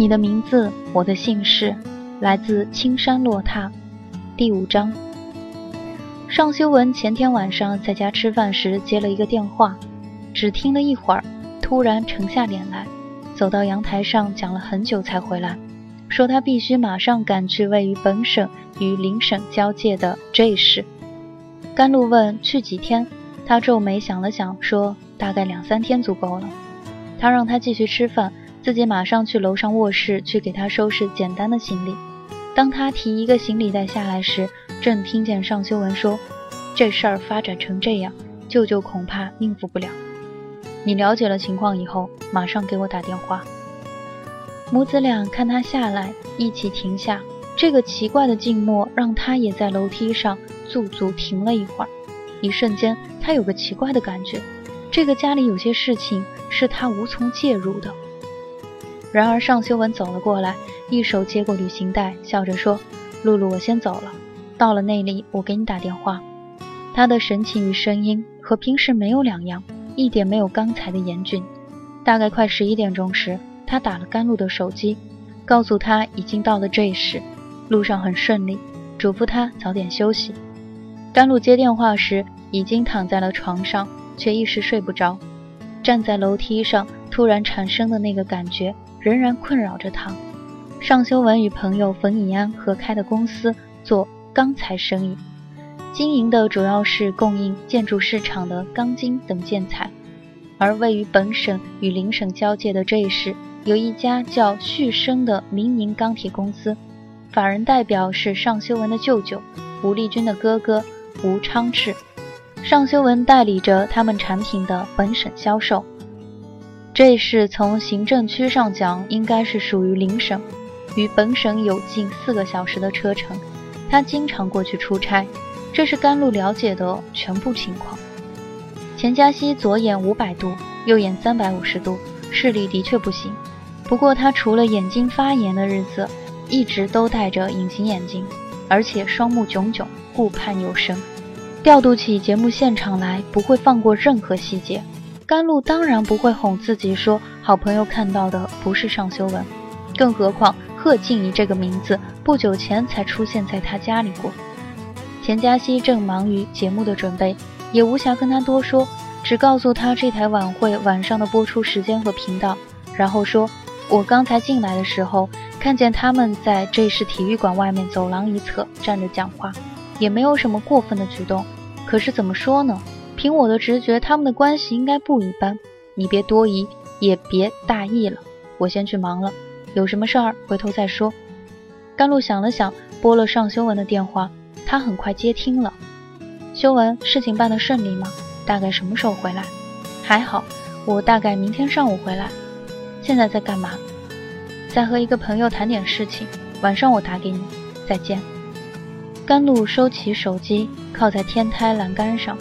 你的名字，我的姓氏，来自青山落踏。第五章。尚修文前天晚上在家吃饭时接了一个电话，只听了一会儿，突然沉下脸来，走到阳台上讲了很久才回来，说他必须马上赶去位于本省与邻省交界的 J 市。甘露问去几天，他皱眉想了想，说大概两三天足够了。他让他继续吃饭。自己马上去楼上卧室去给他收拾简单的行李。当他提一个行李袋下来时，正听见尚修文说：“这事儿发展成这样，舅舅恐怕应付不了。你了解了情况以后，马上给我打电话。”母子俩看他下来，一起停下。这个奇怪的静默让他也在楼梯上驻足停了一会儿。一瞬间，他有个奇怪的感觉：这个家里有些事情是他无从介入的。然而，尚修文走了过来，一手接过旅行袋，笑着说：“露露，我先走了。到了那里，我给你打电话。”他的神情与声音和平时没有两样，一点没有刚才的严峻。大概快十一点钟时，他打了甘露的手机，告诉他已经到了这时，路上很顺利，嘱咐他早点休息。甘露接电话时，已经躺在了床上，却一时睡不着。站在楼梯上，突然产生的那个感觉。仍然困扰着他。尚修文与朋友冯以安合开的公司做钢材生意，经营的主要是供应建筑市场的钢筋等建材。而位于本省与邻省交界的这一市，有一家叫旭升的民营钢铁公司，法人代表是尚修文的舅舅吴立军的哥哥吴昌志。尚修文代理着他们产品的本省销售。这是从行政区上讲，应该是属于邻省，与本省有近四个小时的车程。他经常过去出差，这是甘露了解的全部情况。钱嘉熙左眼五百度，右眼三百五十度，视力的确不行。不过他除了眼睛发炎的日子，一直都戴着隐形眼镜，而且双目炯炯，顾盼有神。调度起节目现场来，不会放过任何细节。甘露当然不会哄自己说，好朋友看到的不是尚修文，更何况贺静怡这个名字不久前才出现在他家里过。钱嘉熙正忙于节目的准备，也无暇跟他多说，只告诉他这台晚会晚上的播出时间和频道，然后说：“我刚才进来的时候，看见他们在这是体育馆外面走廊一侧站着讲话，也没有什么过分的举动，可是怎么说呢？”凭我的直觉，他们的关系应该不一般。你别多疑，也别大意了。我先去忙了，有什么事儿回头再说。甘露想了想，拨了尚修文的电话。他很快接听了。修文，事情办得顺利吗？大概什么时候回来？还好，我大概明天上午回来。现在在干嘛？在和一个朋友谈点事情。晚上我打给你。再见。甘露收起手机，靠在天台栏杆上。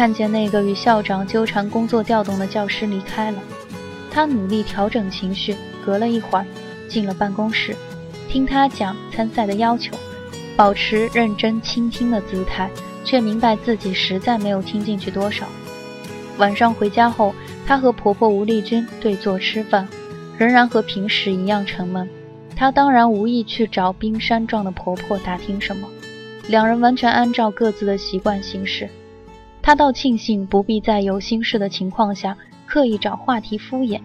看见那个与校长纠缠工作调动的教师离开了，他努力调整情绪，隔了一会儿进了办公室，听他讲参赛的要求，保持认真倾听的姿态，却明白自己实在没有听进去多少。晚上回家后，他和婆婆吴丽君对坐吃饭，仍然和平时一样沉闷。他当然无意去找冰山状的婆婆打听什么，两人完全按照各自的习惯行事。他倒庆幸不必在有心事的情况下刻意找话题敷衍。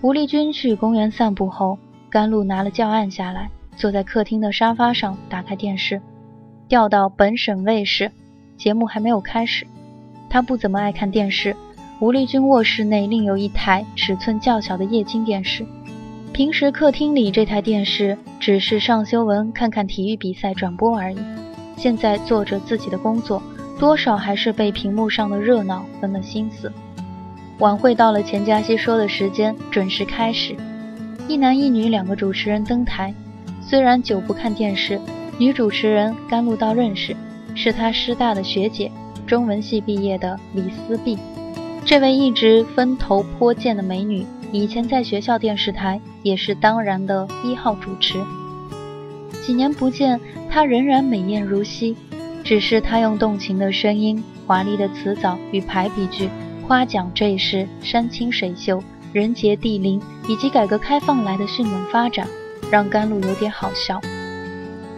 吴丽君去公园散步后，甘露拿了教案下来，坐在客厅的沙发上，打开电视，调到本省卫视。节目还没有开始，他不怎么爱看电视。吴丽君卧室内另有一台尺寸较小的液晶电视，平时客厅里这台电视只是尚修文看看体育比赛转播而已。现在做着自己的工作，多少还是被屏幕上的热闹分了心思。晚会到了钱嘉熙说的时间，准时开始。一男一女两个主持人登台。虽然久不看电视，女主持人甘露倒认识，是她师大的学姐，中文系毕业的李思碧。这位一直分头颇健的美女，以前在学校电视台也是当然的一号主持。几年不见，她仍然美艳如昔，只是他用动情的声音、华丽的词藻与排比句。夸奖这一世山清水秀、人杰地灵，以及改革开放来的迅猛发展，让甘露有点好笑。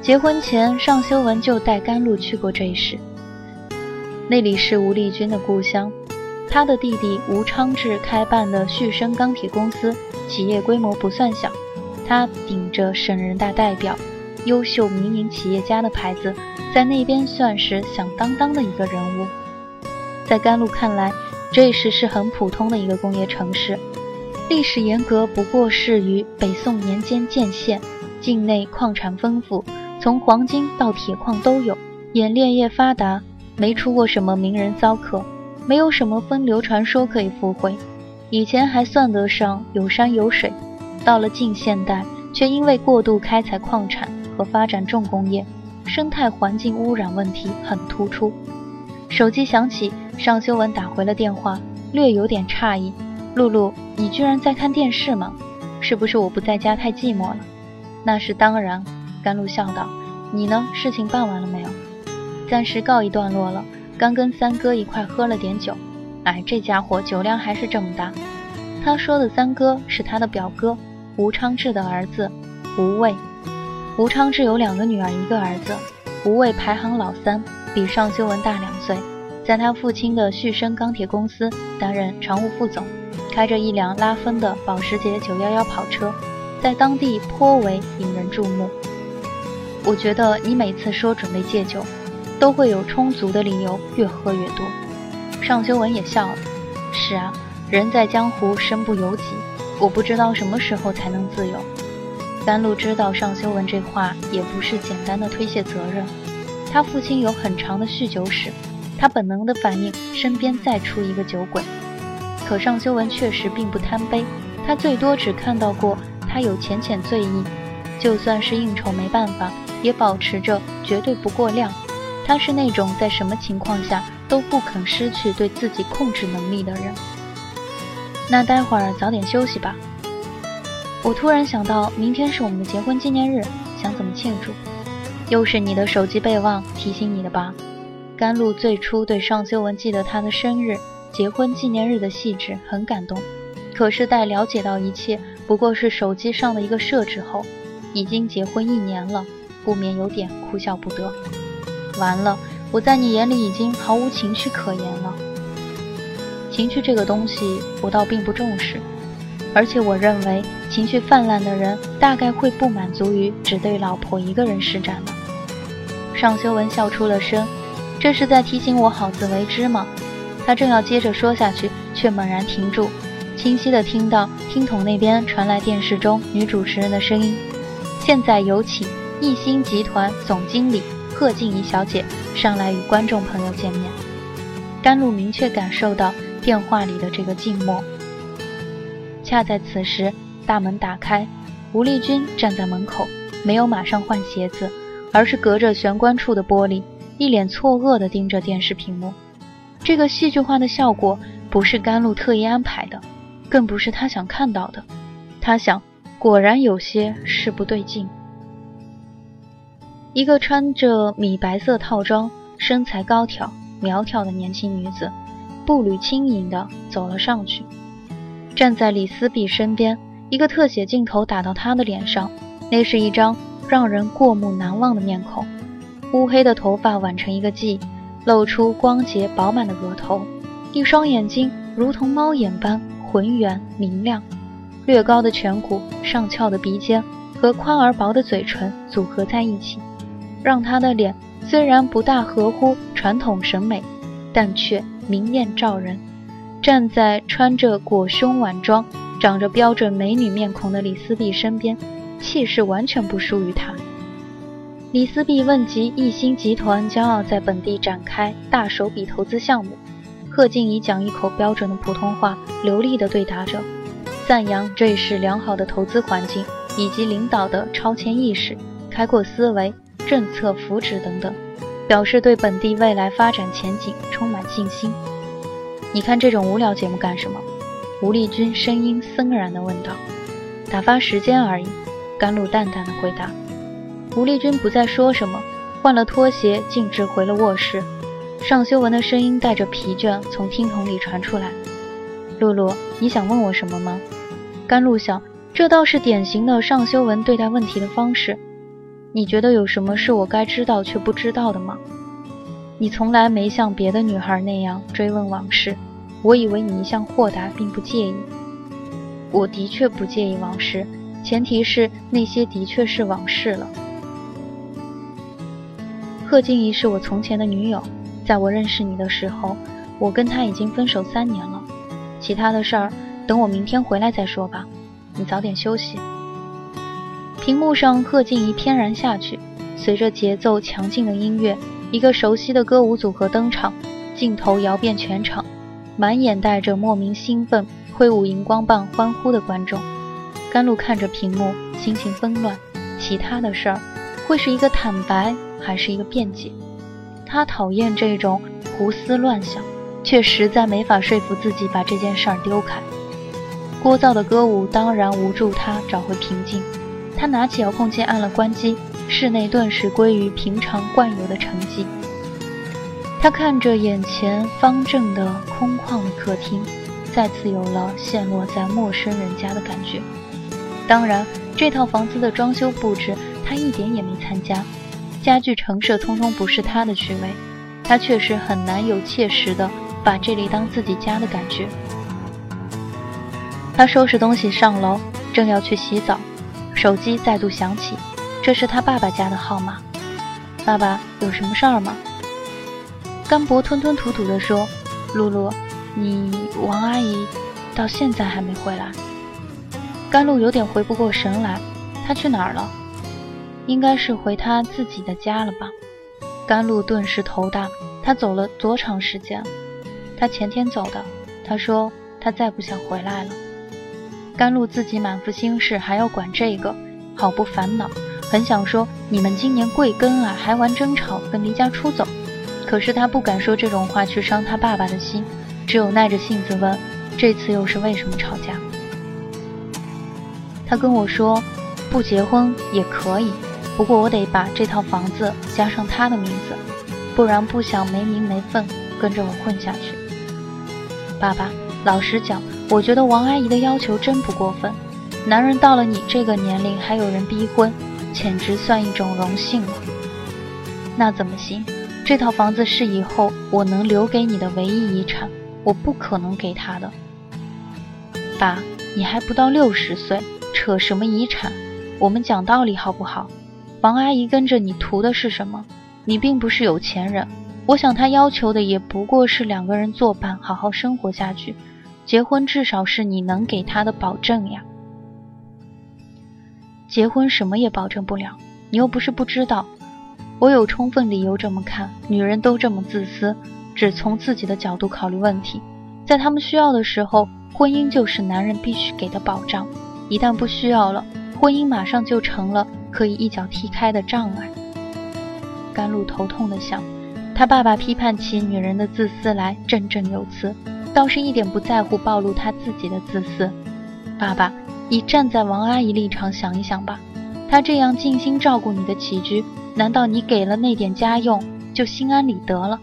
结婚前，尚修文就带甘露去过这一世，那里是吴丽君的故乡。他的弟弟吴昌志开办的旭升钢铁公司，企业规模不算小。他顶着省人大代表、优秀民营企业家的牌子，在那边算是响当当的一个人物。在甘露看来，这时是很普通的一个工业城市，历史沿革不过是于北宋年间建县，境内矿产丰富，从黄金到铁矿都有，冶炼业发达，没出过什么名人骚客，没有什么风流传说可以附会。以前还算得上有山有水，到了近现代，却因为过度开采矿产和发展重工业，生态环境污染问题很突出。手机响起。尚修文打回了电话，略有点诧异：“露露，你居然在看电视吗？是不是我不在家太寂寞了？”“那是当然。”甘露笑道。“你呢？事情办完了没有？”“暂时告一段落了，刚跟三哥一块喝了点酒。”“哎，这家伙酒量还是这么大。”他说的三哥是他的表哥吴昌志的儿子吴卫。吴昌志有两个女儿，一个儿子。吴卫排行老三，比尚修文大两岁。在他父亲的旭升钢铁公司担任常务副总，开着一辆拉风的保时捷911跑车，在当地颇为引人注目。我觉得你每次说准备戒酒，都会有充足的理由，越喝越多。尚修文也笑了。是啊，人在江湖身不由己，我不知道什么时候才能自由。甘露知道尚修文这话也不是简单的推卸责任，他父亲有很长的酗酒史。他本能的反应，身边再出一个酒鬼。可尚修文确实并不贪杯，他最多只看到过他有浅浅醉意，就算是应酬没办法，也保持着绝对不过量。他是那种在什么情况下都不肯失去对自己控制能力的人。那待会儿早点休息吧。我突然想到，明天是我们的结婚纪念日，想怎么庆祝？又是你的手机备忘提醒你的吧？甘露最初对尚修文记得他的生日、结婚纪念日的细致很感动，可是待了解到一切不过是手机上的一个设置后，已经结婚一年了，不免有点哭笑不得。完了，我在你眼里已经毫无情趣可言了。情趣这个东西，我倒并不重视，而且我认为情绪泛滥的人大概会不满足于只对老婆一个人施展了。尚修文笑出了声。这是在提醒我好自为之吗？他正要接着说下去，却猛然停住，清晰地听到听筒那边传来电视中女主持人的声音：“现在有请艺兴集团总经理贺静怡小姐上来与观众朋友见面。”甘露明确感受到电话里的这个静默。恰在此时，大门打开，吴丽君站在门口，没有马上换鞋子，而是隔着玄关处的玻璃。一脸错愕地盯着电视屏幕，这个戏剧化的效果不是甘露特意安排的，更不是他想看到的。他想，果然有些事不对劲。一个穿着米白色套装、身材高挑、苗条的年轻女子，步履轻盈地走了上去，站在李思碧身边。一个特写镜头打到她的脸上，那是一张让人过目难忘的面孔。乌黑的头发挽成一个髻，露出光洁饱满的额头，一双眼睛如同猫眼般浑圆明亮。略高的颧骨、上翘的鼻尖和宽而薄的嘴唇组合在一起，让她的脸虽然不大合乎传统审美，但却明艳照人。站在穿着裹胸晚装、长着标准美女面孔的李思碧身边，气势完全不输于她。李思碧问及一星集团将要在本地展开大手笔投资项目，贺静怡讲一口标准的普通话，流利地对答着。赞扬这是良好的投资环境，以及领导的超前意识、开阔思维、政策扶持等等，表示对本地未来发展前景充满信心。你看这种无聊节目干什么？吴丽君声音森然地问道。打发时间而已。甘露淡淡的回答。吴丽君不再说什么，换了拖鞋，径直回了卧室。尚修文的声音带着疲倦从听筒里传出来：“露露，你想问我什么吗？”甘露想，这倒是典型的尚修文对待问题的方式。你觉得有什么是我该知道却不知道的吗？你从来没像别的女孩那样追问往事，我以为你一向豁达，并不介意。我的确不介意往事，前提是那些的确是往事了。贺静怡是我从前的女友，在我认识你的时候，我跟她已经分手三年了。其他的事儿。等我明天回来再说吧，你早点休息。屏幕上，贺静怡翩然下去，随着节奏强劲的音乐，一个熟悉的歌舞组合登场，镜头摇遍全场，满眼带着莫名兴奋，挥舞荧光棒欢呼的观众。甘露看着屏幕，心情纷乱。其他的事儿，会是一个坦白，还是一个辩解？他讨厌这种胡思乱想，却实在没法说服自己把这件事儿丢开。聒噪的歌舞当然无助他找回平静。他拿起遥控器按了关机，室内顿时归于平常惯有的沉寂。他看着眼前方正的空旷的客厅，再次有了陷落在陌生人家的感觉。当然，这套房子的装修布置他一点也没参加，家具陈设通通不是他的趣味。他确实很难有切实的把这里当自己家的感觉。他收拾东西上楼，正要去洗澡，手机再度响起，这是他爸爸家的号码。爸爸有什么事儿吗？甘博吞吞吐吐地说：“露露，你王阿姨到现在还没回来。”甘露有点回不过神来，她去哪儿了？应该是回她自己的家了吧？甘露顿时头大，她走了多长时间？她前天走的。她说她再不想回来了。甘露自己满腹心事，还要管这个，好不烦恼。很想说你们今年贵庚啊，还玩争吵跟离家出走。可是他不敢说这种话去伤他爸爸的心，只有耐着性子问：这次又是为什么吵架？他跟我说，不结婚也可以，不过我得把这套房子加上他的名字，不然不想没名没分跟着我混下去。爸爸，老实讲。我觉得王阿姨的要求真不过分，男人到了你这个年龄还有人逼婚，简直算一种荣幸了。那怎么行？这套房子是以后我能留给你的唯一遗产，我不可能给他的。爸，你还不到六十岁，扯什么遗产？我们讲道理好不好？王阿姨跟着你图的是什么？你并不是有钱人，我想她要求的也不过是两个人作伴，好好生活下去。结婚至少是你能给她的保证呀。结婚什么也保证不了，你又不是不知道。我有充分理由这么看，女人都这么自私，只从自己的角度考虑问题。在他们需要的时候，婚姻就是男人必须给的保障；一旦不需要了，婚姻马上就成了可以一脚踢开的障碍。甘露头痛的想，他爸爸批判起女人的自私来，振振有词。倒是一点不在乎暴露他自己的自私。爸爸，你站在王阿姨立场想一想吧，她这样尽心照顾你的起居，难道你给了那点家用就心安理得了？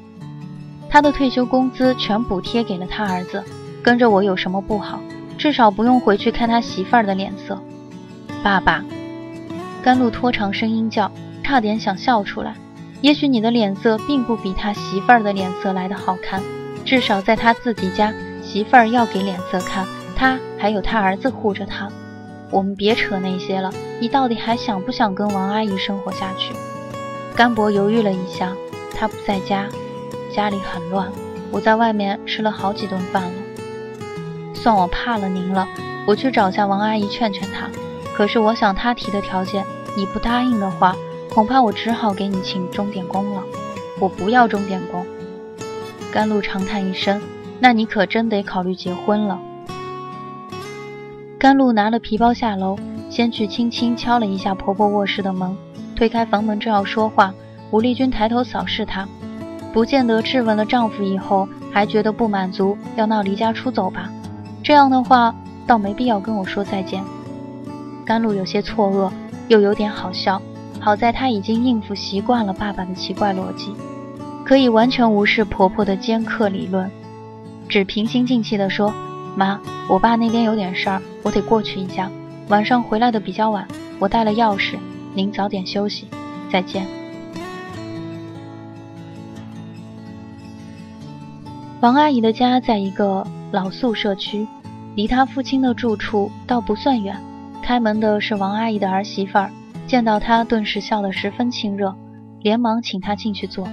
他的退休工资全补贴给了他儿子，跟着我有什么不好？至少不用回去看他媳妇儿的脸色。爸爸，甘露拖长声音叫，差点想笑出来。也许你的脸色并不比他媳妇儿的脸色来得好看。至少在他自己家，媳妇儿要给脸色看，他还有他儿子护着他。我们别扯那些了，你到底还想不想跟王阿姨生活下去？甘博犹豫了一下，他不在家，家里很乱，我在外面吃了好几顿饭了。算我怕了您了，我去找下王阿姨劝劝她。可是我想她提的条件，你不答应的话，恐怕我只好给你请钟点工了。我不要钟点工。甘露长叹一声，那你可真得考虑结婚了。甘露拿了皮包下楼，先去轻轻敲了一下婆婆卧室的门。推开房门正要说话，吴丽君抬头扫视她，不见得质问了丈夫以后还觉得不满足，要闹离家出走吧？这样的话，倒没必要跟我说再见。甘露有些错愕，又有点好笑。好在她已经应付习惯了爸爸的奇怪逻辑，可以完全无视婆婆的尖刻理论，只平心静气地说：“妈，我爸那边有点事儿，我得过去一下，晚上回来的比较晚，我带了钥匙。”您早点休息，再见。王阿姨的家在一个老宿舍区，离她父亲的住处倒不算远。开门的是王阿姨的儿媳妇儿，见到她顿时笑得十分亲热，连忙请她进去坐。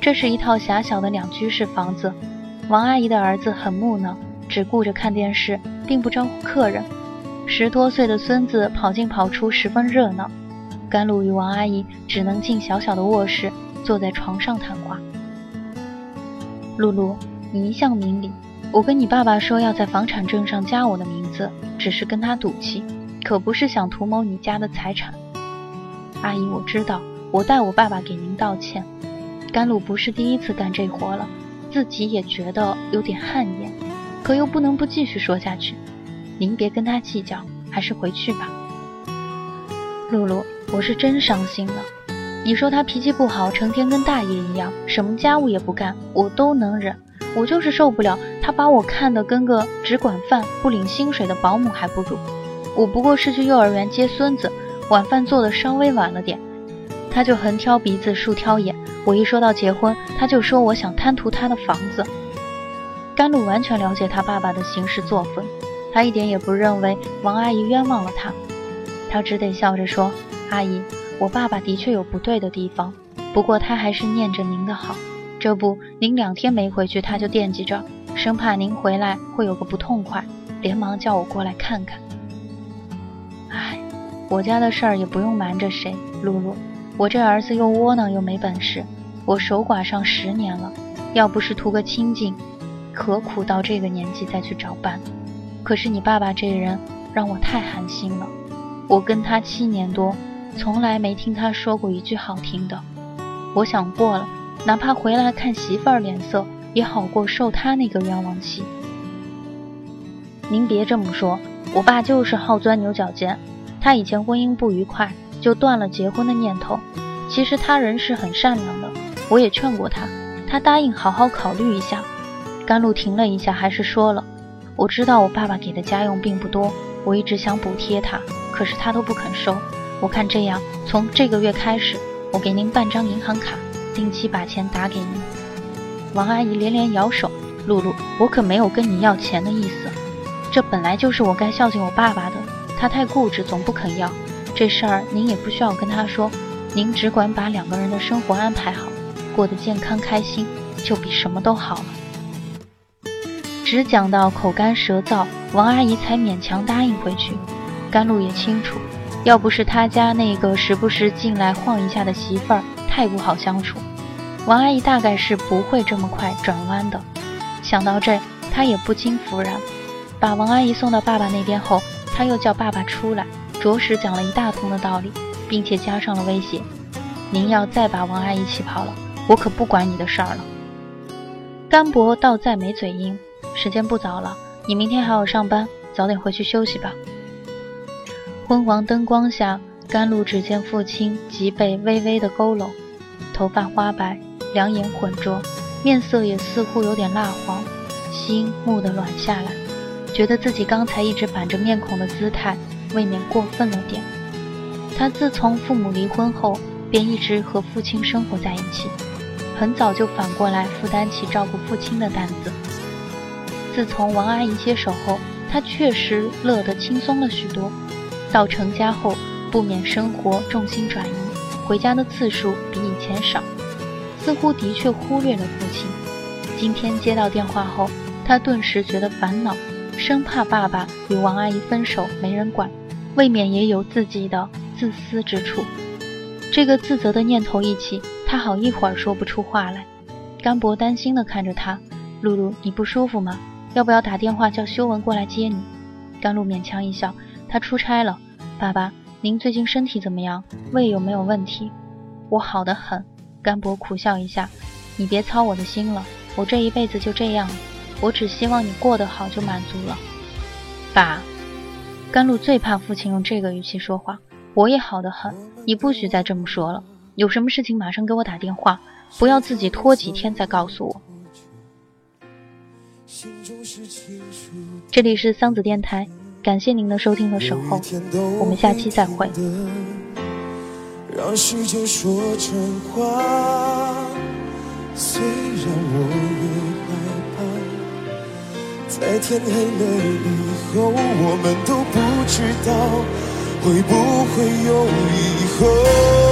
这是一套狭小的两居室房子。王阿姨的儿子很木讷，只顾着看电视，并不招呼客人。十多岁的孙子跑进跑出，十分热闹。甘露与王阿姨只能进小小的卧室，坐在床上谈话。露露，你一向明理，我跟你爸爸说要在房产证上加我的名字，只是跟他赌气，可不是想图谋你家的财产。阿姨，我知道，我代我爸爸给您道歉。甘露不是第一次干这活了，自己也觉得有点汗颜，可又不能不继续说下去。您别跟他计较，还是回去吧。露露。我是真伤心了。你说他脾气不好，成天跟大爷一样，什么家务也不干，我都能忍。我就是受不了他把我看得跟个只管饭不领薪水的保姆还不如。我不过是去幼儿园接孙子，晚饭做的稍微晚了点，他就横挑鼻子竖挑眼。我一说到结婚，他就说我想贪图他的房子。甘露完全了解他爸爸的行事作风，他一点也不认为王阿姨冤枉了他，他只得笑着说。阿姨，我爸爸的确有不对的地方，不过他还是念着您的好。这不，您两天没回去，他就惦记着，生怕您回来会有个不痛快，连忙叫我过来看看。唉，我家的事儿也不用瞒着谁，露露，我这儿子又窝囊又没本事，我守寡上十年了，要不是图个清静，何苦到这个年纪再去找伴？可是你爸爸这人让我太寒心了，我跟他七年多。从来没听他说过一句好听的。我想过了，哪怕回来看媳妇儿脸色，也好过受他那个冤枉气。您别这么说，我爸就是好钻牛角尖。他以前婚姻不愉快，就断了结婚的念头。其实他人是很善良的，我也劝过他，他答应好好考虑一下。甘露停了一下，还是说了：“我知道我爸爸给的家用并不多，我一直想补贴他，可是他都不肯收。”我看这样，从这个月开始，我给您办张银行卡，定期把钱打给您。王阿姨连连摇手：“露露，我可没有跟你要钱的意思，这本来就是我该孝敬我爸爸的。他太固执，总不肯要。这事儿您也不需要跟他说，您只管把两个人的生活安排好，过得健康开心，就比什么都好了。”只讲到口干舌燥，王阿姨才勉强答应回去。甘露也清楚。要不是他家那个时不时进来晃一下的媳妇儿太不好相处，王阿姨大概是不会这么快转弯的。想到这，他也不禁服然。把王阿姨送到爸爸那边后，他又叫爸爸出来，着实讲了一大通的道理，并且加上了威胁：“您要再把王阿姨气跑了，我可不管你的事儿了。”甘博倒再没嘴硬，时间不早了，你明天还要上班，早点回去休息吧。昏黄灯光下，甘露只见父亲脊背微微的佝偻，头发花白，两眼浑浊，面色也似乎有点蜡黄，心蓦地软下来，觉得自己刚才一直板着面孔的姿态，未免过分了点。他自从父母离婚后，便一直和父亲生活在一起，很早就反过来负担起照顾父亲的担子。自从王阿姨接手后，他确实乐得轻松了许多。到成家后，不免生活重心转移，回家的次数比以前少，似乎的确忽略了父亲。今天接到电话后，他顿时觉得烦恼，生怕爸爸与王阿姨分手没人管，未免也有自己的自私之处。这个自责的念头一起，他好一会儿说不出话来。甘博担心地看着他：“露露，你不舒服吗？要不要打电话叫修文过来接你？”甘露勉强一笑：“他出差了。”爸爸，您最近身体怎么样？胃有没有问题？我好得很。甘博苦笑一下：“你别操我的心了，我这一辈子就这样，我只希望你过得好就满足了。”爸，甘露最怕父亲用这个语气说话。我也好得很，你不许再这么说了。有什么事情马上给我打电话，不要自己拖几天再告诉我。这里是桑子电台。感谢您的收听和守候，我们下期再会。让时间说真话，虽然我也害怕，在天黑了以后，我们都不知道会不会有以后。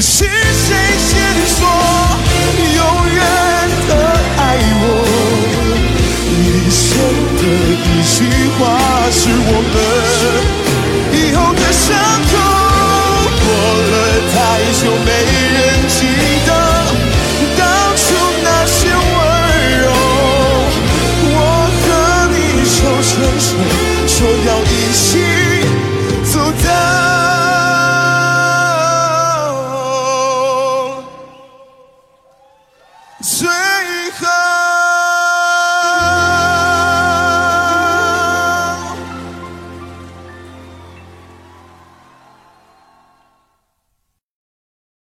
是谁先说